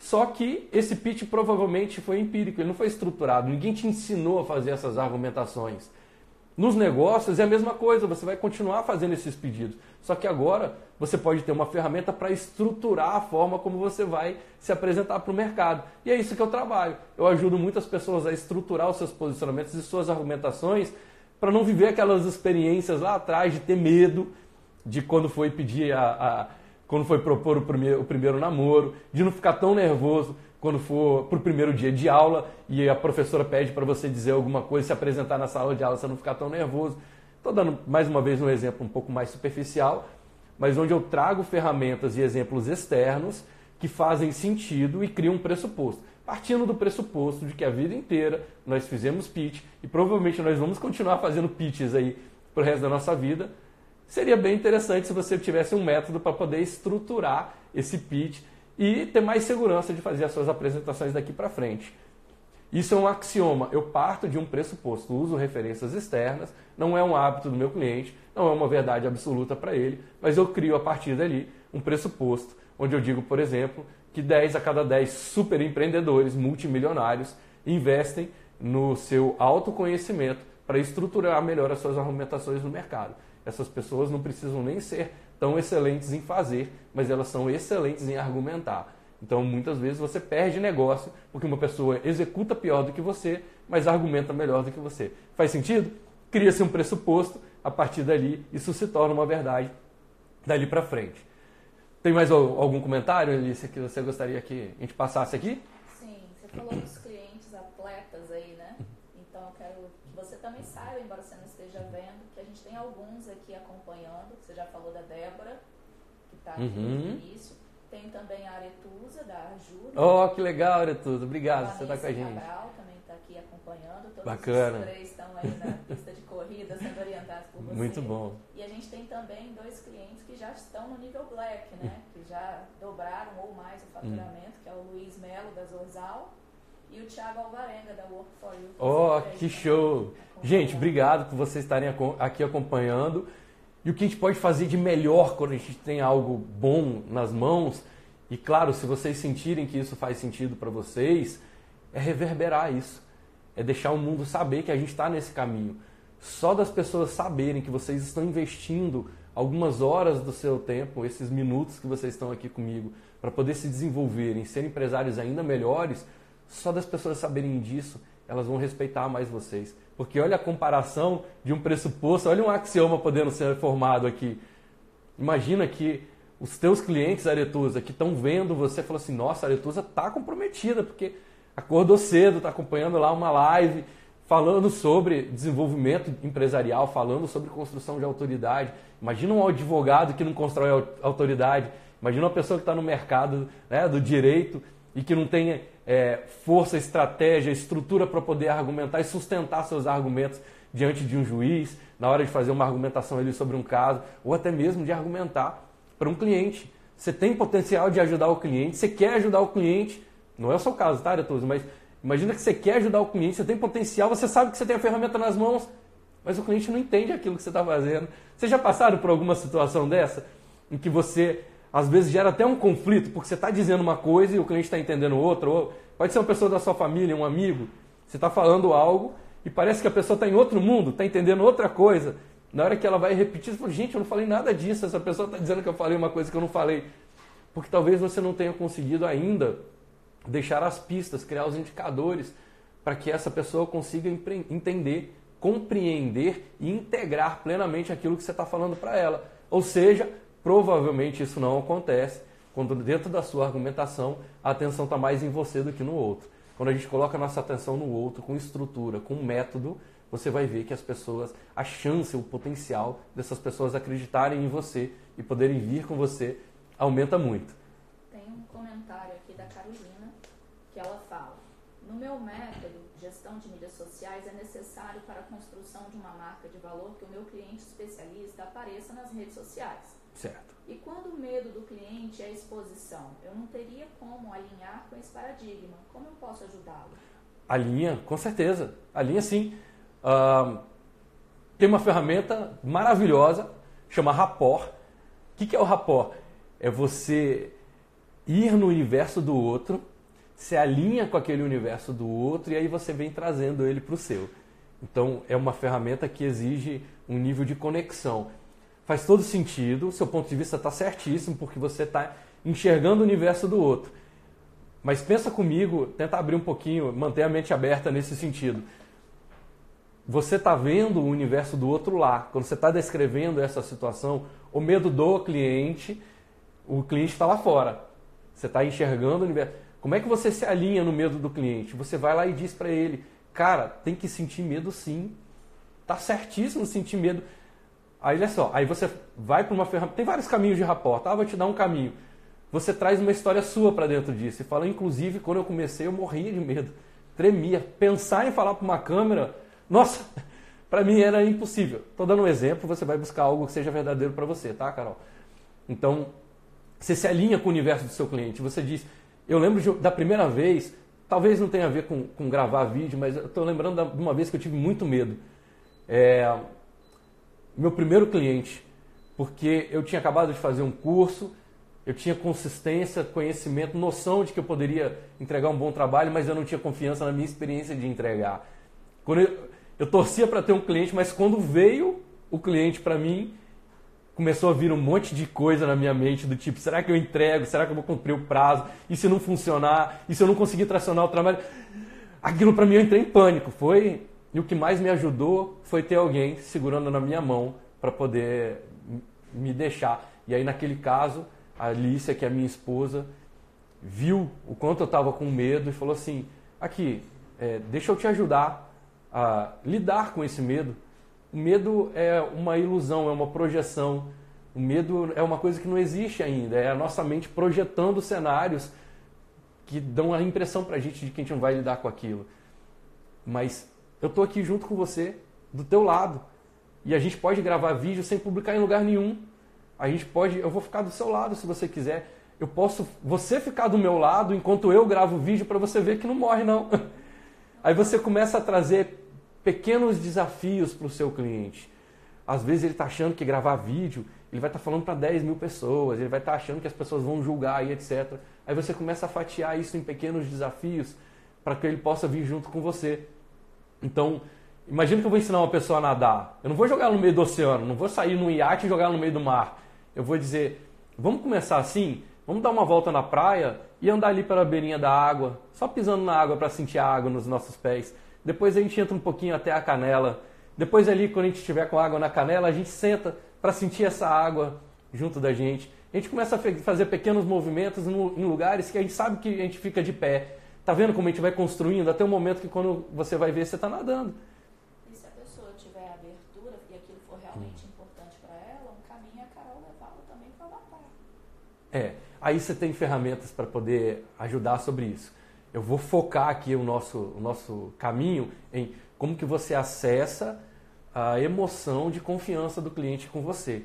Só que esse pitch provavelmente foi empírico, ele não foi estruturado. Ninguém te ensinou a fazer essas argumentações. Nos negócios é a mesma coisa, você vai continuar fazendo esses pedidos. Só que agora você pode ter uma ferramenta para estruturar a forma como você vai se apresentar para o mercado. E é isso que eu trabalho. Eu ajudo muitas pessoas a estruturar os seus posicionamentos e suas argumentações para não viver aquelas experiências lá atrás de ter medo de quando foi pedir a, a quando foi propor o primeiro, o primeiro namoro, de não ficar tão nervoso quando for para o primeiro dia de aula e a professora pede para você dizer alguma coisa, se apresentar na sala de aula, você não ficar tão nervoso. Estou dando mais uma vez um exemplo um pouco mais superficial, mas onde eu trago ferramentas e exemplos externos que fazem sentido e criam um pressuposto. Partindo do pressuposto de que a vida inteira nós fizemos pitch e provavelmente nós vamos continuar fazendo pitches aí para o resto da nossa vida, seria bem interessante se você tivesse um método para poder estruturar esse pitch e ter mais segurança de fazer as suas apresentações daqui para frente. Isso é um axioma. Eu parto de um pressuposto, uso referências externas, não é um hábito do meu cliente, não é uma verdade absoluta para ele, mas eu crio a partir dali um pressuposto, onde eu digo, por exemplo, que 10 a cada 10 super empreendedores multimilionários investem no seu autoconhecimento para estruturar melhor as suas argumentações no mercado. Essas pessoas não precisam nem ser tão excelentes em fazer, mas elas são excelentes em argumentar. Então, muitas vezes você perde negócio porque uma pessoa executa pior do que você, mas argumenta melhor do que você. Faz sentido? Cria-se um pressuposto, a partir dali isso se torna uma verdade dali para frente. Tem mais algum comentário, Alice, que você gostaria que a gente passasse aqui? Sim, você falou dos você também saiba, embora você não esteja vendo, que a gente tem alguns aqui acompanhando. Você já falou da Débora, que está aqui uhum. no início. Tem também a Aretusa, da Ajuda. Oh, que legal, Aretusa. Obrigado, você está com a gente. Cabral também está aqui acompanhando. Todos Bacana. os três estão aí na pista de corrida, sendo orientados por você. Muito bom. E a gente tem também dois clientes que já estão no nível Black, né? Que já dobraram ou mais o faturamento, hum. que é o Luiz Melo, da Zorzal e o Thiago Alvarenga, da Work for. Oh, que show! Gente, obrigado por vocês estarem aqui acompanhando. E o que a gente pode fazer de melhor quando a gente tem algo bom nas mãos? E claro, se vocês sentirem que isso faz sentido para vocês, é reverberar isso. É deixar o mundo saber que a gente está nesse caminho. Só das pessoas saberem que vocês estão investindo algumas horas do seu tempo, esses minutos que vocês estão aqui comigo, para poder se desenvolverem, ser empresários ainda melhores, só das pessoas saberem disso, elas vão respeitar mais vocês. Porque olha a comparação de um pressuposto, olha um axioma podendo ser formado aqui. Imagina que os teus clientes, Aretusa, que estão vendo você, falam assim, nossa, a Aretusa está comprometida, porque acordou cedo, está acompanhando lá uma live, falando sobre desenvolvimento empresarial, falando sobre construção de autoridade. Imagina um advogado que não constrói autoridade. Imagina uma pessoa que está no mercado né, do direito e que não tem é, força, estratégia, estrutura para poder argumentar e sustentar seus argumentos diante de um juiz, na hora de fazer uma argumentação ali sobre um caso, ou até mesmo de argumentar para um cliente. Você tem potencial de ajudar o cliente, você quer ajudar o cliente, não é o seu caso, tá, Aretoso? Mas imagina que você quer ajudar o cliente, você tem potencial, você sabe que você tem a ferramenta nas mãos, mas o cliente não entende aquilo que você está fazendo. Vocês já passaram por alguma situação dessa? Em que você, às vezes, gera até um conflito, porque você está dizendo uma coisa e o cliente está entendendo outra, ou pode ser uma pessoa da sua família, um amigo, você está falando algo e parece que a pessoa está em outro mundo, está entendendo outra coisa. Na hora que ela vai repetir, você fala, gente, eu não falei nada disso, essa pessoa está dizendo que eu falei uma coisa que eu não falei. Porque talvez você não tenha conseguido ainda deixar as pistas, criar os indicadores para que essa pessoa consiga entender, compreender e integrar plenamente aquilo que você está falando para ela. Ou seja, provavelmente isso não acontece quando dentro da sua argumentação a atenção está mais em você do que no outro. Quando a gente coloca a nossa atenção no outro com estrutura, com método, você vai ver que as pessoas, a chance, o potencial dessas pessoas acreditarem em você e poderem vir com você aumenta muito. Tem um comentário aqui da Carolina que ela fala: No meu método, gestão de mídias sociais é necessário para a construção de uma marca de valor que o meu cliente especialista apareça nas redes sociais. Certo. E quando o medo do cliente é a exposição, eu não teria como alinhar com esse paradigma. Como eu posso ajudá-lo? Alinha, com certeza. Alinha sim. Uh, tem uma ferramenta maravilhosa, chama Rapport. O que, que é o Rapport? É você ir no universo do outro, se alinha com aquele universo do outro e aí você vem trazendo ele para o seu. Então é uma ferramenta que exige um nível de conexão faz todo sentido, o seu ponto de vista está certíssimo, porque você está enxergando o universo do outro. Mas pensa comigo, tenta abrir um pouquinho, manter a mente aberta nesse sentido. Você está vendo o universo do outro lá. Quando você está descrevendo essa situação, o medo do cliente, o cliente está lá fora. Você está enxergando o universo. Como é que você se alinha no medo do cliente? Você vai lá e diz para ele, cara, tem que sentir medo sim. Tá certíssimo sentir medo. Aí olha só, aí você vai para uma ferramenta. Tem vários caminhos de rapport, tá? Vou te dar um caminho. Você traz uma história sua para dentro disso. E fala, inclusive, quando eu comecei, eu morria de medo. Tremia. Pensar em falar para uma câmera, nossa, [LAUGHS] para mim era impossível. Estou dando um exemplo, você vai buscar algo que seja verdadeiro para você, tá, Carol? Então, você se alinha com o universo do seu cliente. Você diz, eu lembro de, da primeira vez, talvez não tenha a ver com, com gravar vídeo, mas eu estou lembrando de uma vez que eu tive muito medo. É, meu primeiro cliente, porque eu tinha acabado de fazer um curso, eu tinha consistência, conhecimento, noção de que eu poderia entregar um bom trabalho, mas eu não tinha confiança na minha experiência de entregar. Quando eu, eu torcia para ter um cliente, mas quando veio o cliente para mim, começou a vir um monte de coisa na minha mente do tipo, será que eu entrego? Será que eu vou cumprir o prazo? E se não funcionar? E se eu não conseguir tracionar o trabalho? Aquilo para mim eu entrei em pânico. Foi e o que mais me ajudou foi ter alguém segurando na minha mão para poder me deixar. E aí, naquele caso, a Alicia, que é minha esposa, viu o quanto eu estava com medo e falou assim: Aqui, é, deixa eu te ajudar a lidar com esse medo. O medo é uma ilusão, é uma projeção. O medo é uma coisa que não existe ainda. É a nossa mente projetando cenários que dão a impressão para a gente de que a gente não vai lidar com aquilo. Mas eu estou aqui junto com você, do teu lado. E a gente pode gravar vídeo sem publicar em lugar nenhum. A gente pode, eu vou ficar do seu lado se você quiser. Eu posso, você ficar do meu lado enquanto eu gravo o vídeo para você ver que não morre não. [LAUGHS] Aí você começa a trazer pequenos desafios para o seu cliente. Às vezes ele está achando que gravar vídeo, ele vai estar tá falando para 10 mil pessoas, ele vai estar tá achando que as pessoas vão julgar e etc. Aí você começa a fatiar isso em pequenos desafios para que ele possa vir junto com você. Então, imagina que eu vou ensinar uma pessoa a nadar. Eu não vou jogar no meio do oceano, não vou sair num iate e jogar no meio do mar. Eu vou dizer, vamos começar assim? Vamos dar uma volta na praia e andar ali pela beirinha da água, só pisando na água para sentir a água nos nossos pés. Depois a gente entra um pouquinho até a canela. Depois ali, quando a gente estiver com água na canela, a gente senta para sentir essa água junto da gente. A gente começa a fazer pequenos movimentos em lugares que a gente sabe que a gente fica de pé. Tá vendo como a gente vai construindo até o momento que quando você vai ver, você está nadando. E se a pessoa tiver abertura e aquilo for realmente importante para ela, um caminho é a Carol levá-la também para nadar. É, aí você tem ferramentas para poder ajudar sobre isso. Eu vou focar aqui o nosso, o nosso caminho em como que você acessa a emoção de confiança do cliente com você.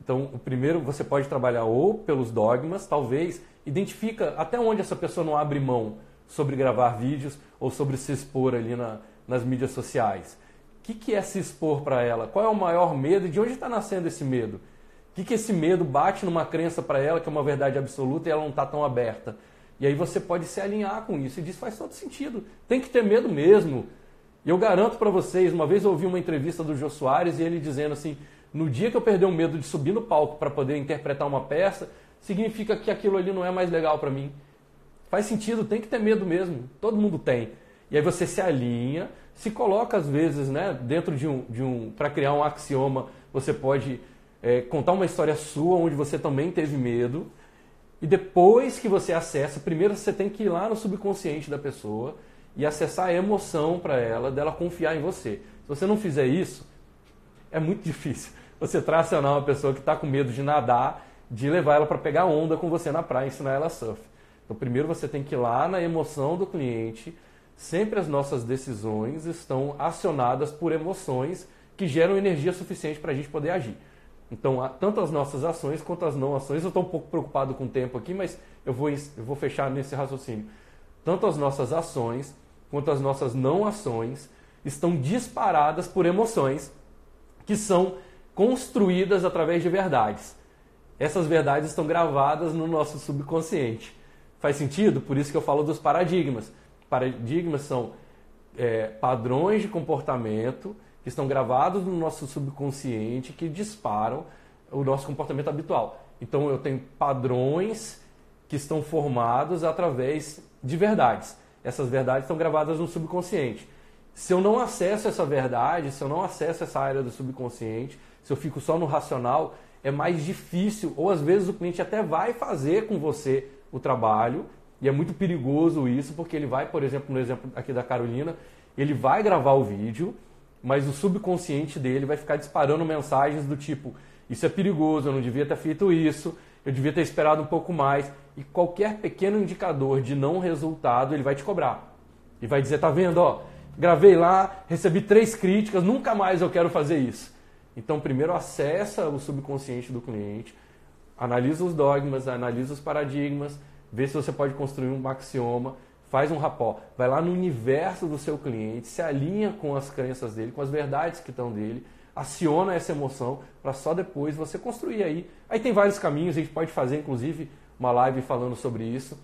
Então, o primeiro você pode trabalhar ou pelos dogmas, talvez, identifica até onde essa pessoa não abre mão sobre gravar vídeos ou sobre se expor ali na, nas mídias sociais. O que, que é se expor para ela? Qual é o maior medo de onde está nascendo esse medo? O que, que esse medo bate numa crença para ela que é uma verdade absoluta e ela não está tão aberta? E aí você pode se alinhar com isso e diz faz todo sentido. Tem que ter medo mesmo. E eu garanto para vocês, uma vez eu ouvi uma entrevista do Jô Soares e ele dizendo assim, no dia que eu perder o medo de subir no palco para poder interpretar uma peça, significa que aquilo ali não é mais legal para mim. Faz sentido, tem que ter medo mesmo. Todo mundo tem. E aí você se alinha, se coloca às vezes, né, dentro de um, de um para criar um axioma, você pode é, contar uma história sua onde você também teve medo. E depois que você acessa, primeiro você tem que ir lá no subconsciente da pessoa e acessar a emoção para ela, dela confiar em você. Se você não fizer isso, é muito [LAUGHS] difícil você tracionar uma pessoa que está com medo de nadar, de levar ela para pegar onda com você na praia ensinar ela surf. Então, primeiro você tem que ir lá na emoção do cliente. Sempre as nossas decisões estão acionadas por emoções que geram energia suficiente para a gente poder agir. Então, tanto as nossas ações quanto as não ações, eu estou um pouco preocupado com o tempo aqui, mas eu vou, eu vou fechar nesse raciocínio. Tanto as nossas ações quanto as nossas não ações estão disparadas por emoções que são construídas através de verdades. Essas verdades estão gravadas no nosso subconsciente. Faz sentido? Por isso que eu falo dos paradigmas. Paradigmas são é, padrões de comportamento que estão gravados no nosso subconsciente que disparam o nosso comportamento habitual. Então eu tenho padrões que estão formados através de verdades. Essas verdades estão gravadas no subconsciente. Se eu não acesso essa verdade, se eu não acesso essa área do subconsciente, se eu fico só no racional, é mais difícil, ou às vezes o cliente até vai fazer com você o trabalho, e é muito perigoso isso, porque ele vai, por exemplo, no exemplo aqui da Carolina, ele vai gravar o vídeo, mas o subconsciente dele vai ficar disparando mensagens do tipo: Isso é perigoso, eu não devia ter feito isso, eu devia ter esperado um pouco mais. E qualquer pequeno indicador de não resultado, ele vai te cobrar. E vai dizer: Tá vendo, ó, gravei lá, recebi três críticas, nunca mais eu quero fazer isso. Então, primeiro acessa o subconsciente do cliente, analisa os dogmas, analisa os paradigmas, vê se você pode construir um axioma faz um rapó, vai lá no universo do seu cliente, se alinha com as crenças dele, com as verdades que estão dele, aciona essa emoção para só depois você construir aí. Aí tem vários caminhos, a gente pode fazer inclusive uma live falando sobre isso.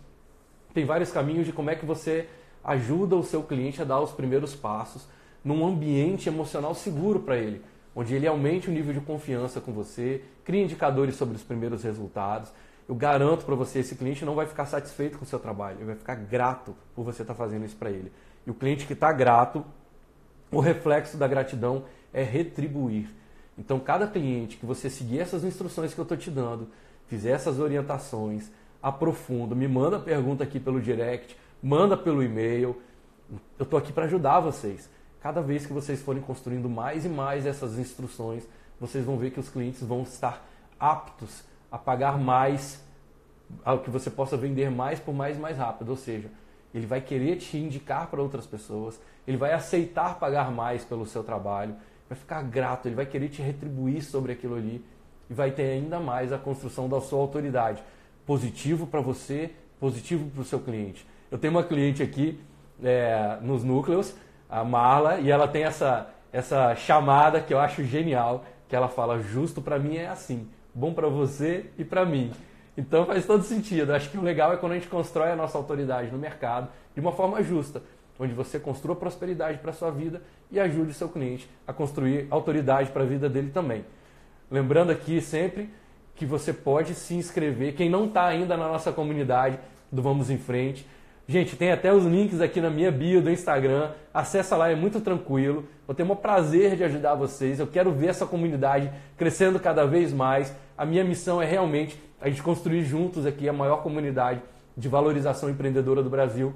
Tem vários caminhos de como é que você ajuda o seu cliente a dar os primeiros passos num ambiente emocional seguro para ele, onde ele aumente o nível de confiança com você, cria indicadores sobre os primeiros resultados eu garanto para você, esse cliente não vai ficar satisfeito com o seu trabalho, ele vai ficar grato por você estar tá fazendo isso para ele. E o cliente que está grato, o reflexo da gratidão é retribuir. Então, cada cliente que você seguir essas instruções que eu estou te dando, fizer essas orientações, aprofunda, me manda pergunta aqui pelo direct, manda pelo e-mail. Eu estou aqui para ajudar vocês. Cada vez que vocês forem construindo mais e mais essas instruções, vocês vão ver que os clientes vão estar aptos a pagar mais, ao que você possa vender mais por mais mais rápido. Ou seja, ele vai querer te indicar para outras pessoas, ele vai aceitar pagar mais pelo seu trabalho, vai ficar grato, ele vai querer te retribuir sobre aquilo ali e vai ter ainda mais a construção da sua autoridade. Positivo para você, positivo para o seu cliente. Eu tenho uma cliente aqui é, nos núcleos, a Marla, e ela tem essa, essa chamada que eu acho genial, que ela fala, justo para mim é assim bom para você e para mim. Então faz todo sentido. Acho que o legal é quando a gente constrói a nossa autoridade no mercado de uma forma justa, onde você construa prosperidade para sua vida e ajude o seu cliente a construir autoridade para a vida dele também. Lembrando aqui sempre que você pode se inscrever, quem não está ainda na nossa comunidade do Vamos em Frente, Gente, tem até os links aqui na minha bio do Instagram. Acessa lá, é muito tranquilo. Vou ter o prazer de ajudar vocês. Eu quero ver essa comunidade crescendo cada vez mais. A minha missão é realmente a gente construir juntos aqui a maior comunidade de valorização empreendedora do Brasil,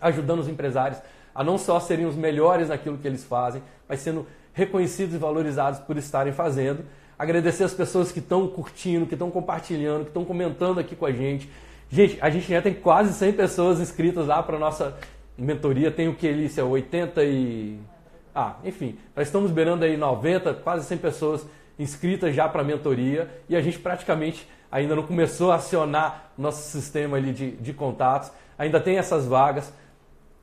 ajudando os empresários a não só serem os melhores naquilo que eles fazem, mas sendo reconhecidos e valorizados por estarem fazendo. agradecer as pessoas que estão curtindo, que estão compartilhando, que estão comentando aqui com a gente. Gente, a gente já tem quase 100 pessoas inscritas lá para nossa mentoria. Tem o que, Elícia? 80 e... Ah, enfim, nós estamos beirando aí 90, quase 100 pessoas inscritas já para a mentoria e a gente praticamente ainda não começou a acionar nosso sistema ali de, de contatos. Ainda tem essas vagas.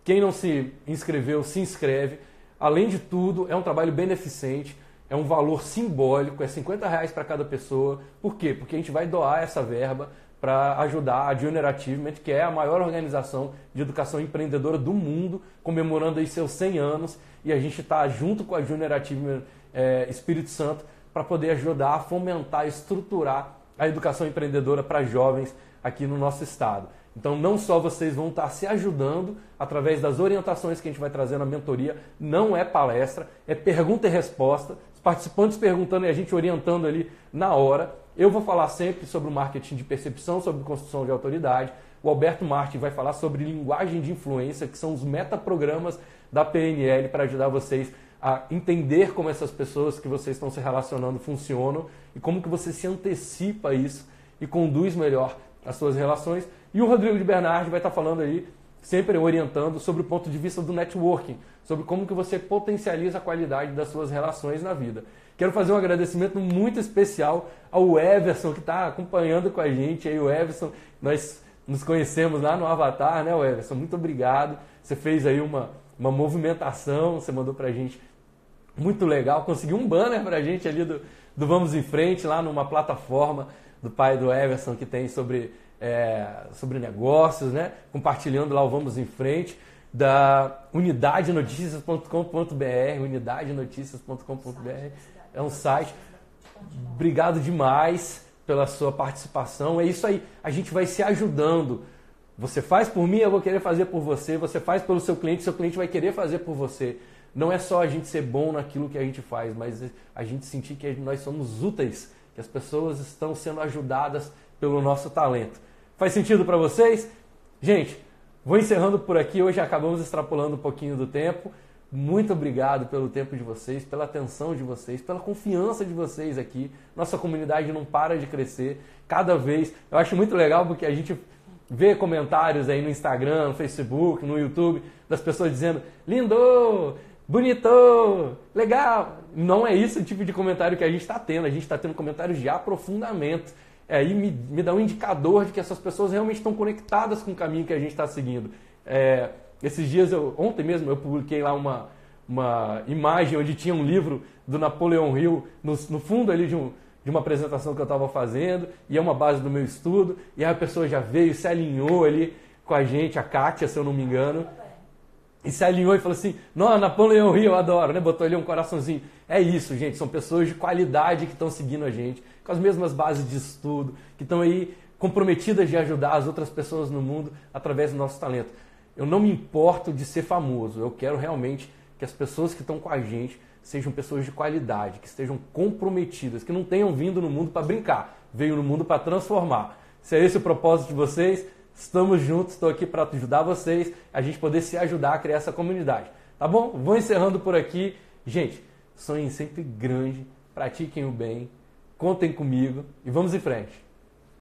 Quem não se inscreveu, se inscreve. Além de tudo, é um trabalho beneficente, é um valor simbólico, é 50 reais para cada pessoa. Por quê? Porque a gente vai doar essa verba para ajudar a Junior Achievement, que é a maior organização de educação empreendedora do mundo, comemorando aí seus 100 anos. E a gente está junto com a Junior Achievement é, Espírito Santo para poder ajudar a fomentar, estruturar a educação empreendedora para jovens aqui no nosso estado. Então, não só vocês vão estar se ajudando através das orientações que a gente vai trazer na mentoria, não é palestra, é pergunta e resposta, os participantes perguntando e a gente orientando ali na hora. Eu vou falar sempre sobre o marketing de percepção, sobre construção de autoridade. O Alberto Martin vai falar sobre linguagem de influência, que são os metaprogramas da PNL para ajudar vocês a entender como essas pessoas que vocês estão se relacionando funcionam e como que você se antecipa a isso e conduz melhor as suas relações. E o Rodrigo de Bernardi vai estar falando aí, sempre orientando sobre o ponto de vista do networking, sobre como que você potencializa a qualidade das suas relações na vida. Quero fazer um agradecimento muito especial ao Everson, que está acompanhando com a gente. Aí, o Everson, nós nos conhecemos lá no Avatar, né, Everson? Muito obrigado. Você fez aí uma, uma movimentação, você mandou para a gente muito legal. Conseguiu um banner para a gente ali do, do Vamos em Frente, lá numa plataforma do pai do Everson que tem sobre, é, sobre negócios, né? Compartilhando lá o Vamos em Frente da unidadenoticias.com.br, unidadenoticias.com.br. É um site. Obrigado demais pela sua participação. É isso aí. A gente vai se ajudando. Você faz por mim, eu vou querer fazer por você. Você faz pelo seu cliente, seu cliente vai querer fazer por você. Não é só a gente ser bom naquilo que a gente faz, mas a gente sentir que nós somos úteis, que as pessoas estão sendo ajudadas pelo nosso talento. Faz sentido para vocês? Gente, vou encerrando por aqui. Hoje acabamos extrapolando um pouquinho do tempo. Muito obrigado pelo tempo de vocês, pela atenção de vocês, pela confiança de vocês aqui. Nossa comunidade não para de crescer cada vez. Eu acho muito legal porque a gente vê comentários aí no Instagram, no Facebook, no YouTube, das pessoas dizendo: lindo, bonito, legal. Não é isso o tipo de comentário que a gente está tendo. A gente está tendo comentários de aprofundamento. É, aí me, me dá um indicador de que essas pessoas realmente estão conectadas com o caminho que a gente está seguindo. É, esses dias, eu, ontem mesmo, eu publiquei lá uma, uma imagem onde tinha um livro do Napoleão Hill no, no fundo ali de um, de uma apresentação que eu estava fazendo, e é uma base do meu estudo, e aí a pessoa já veio, se alinhou ali com a gente, a Kátia, se eu não me engano, e se alinhou e falou assim, não, Napoleão Rio, eu adoro, né? Botou ali um coraçãozinho. É isso, gente, são pessoas de qualidade que estão seguindo a gente, com as mesmas bases de estudo, que estão aí comprometidas de ajudar as outras pessoas no mundo através do nosso talento. Eu não me importo de ser famoso, eu quero realmente que as pessoas que estão com a gente sejam pessoas de qualidade, que estejam comprometidas, que não tenham vindo no mundo para brincar, veio no mundo para transformar. Se é esse o propósito de vocês, estamos juntos, estou aqui para ajudar vocês, a gente poder se ajudar a criar essa comunidade. Tá bom? Vou encerrando por aqui. Gente, sonhem sempre grande, pratiquem o bem, contem comigo e vamos em frente.